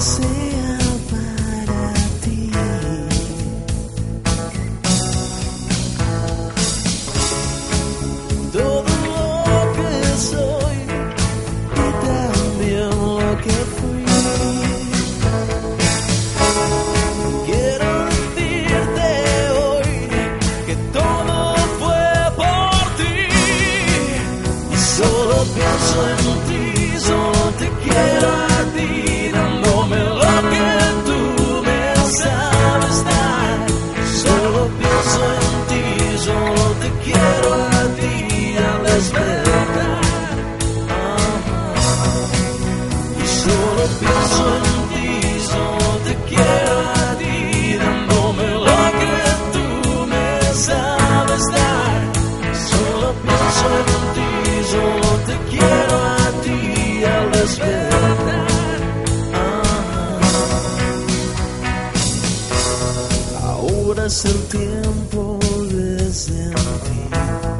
sleep. Pienso en ti, solo te quiero a ti, dame lo que tú me sabes dar. Solo pienso en ti, solo te quiero a ti, a la espera. Ahora es el tiempo de sentir.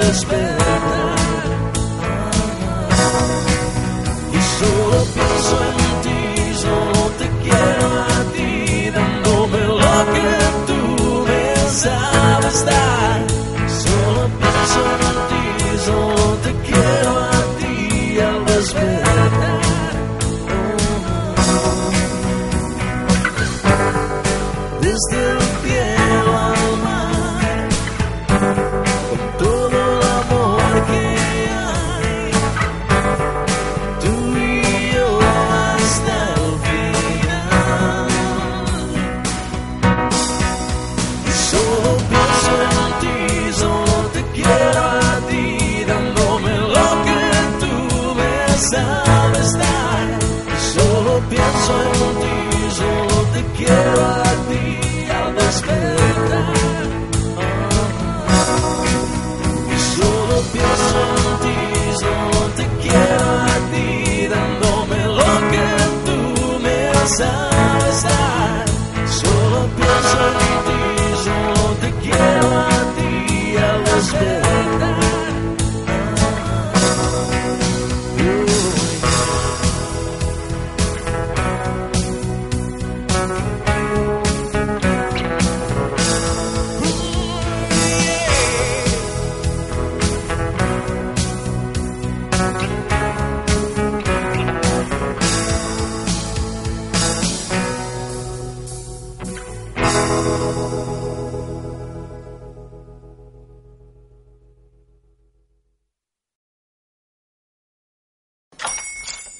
despertar. Y solo pienso en ti, solo te quiero a ti, dándome lo que tú me sabes dar. Solo pienso en ti, solo te quiero a ti al despertar. Desde el pie. pleasant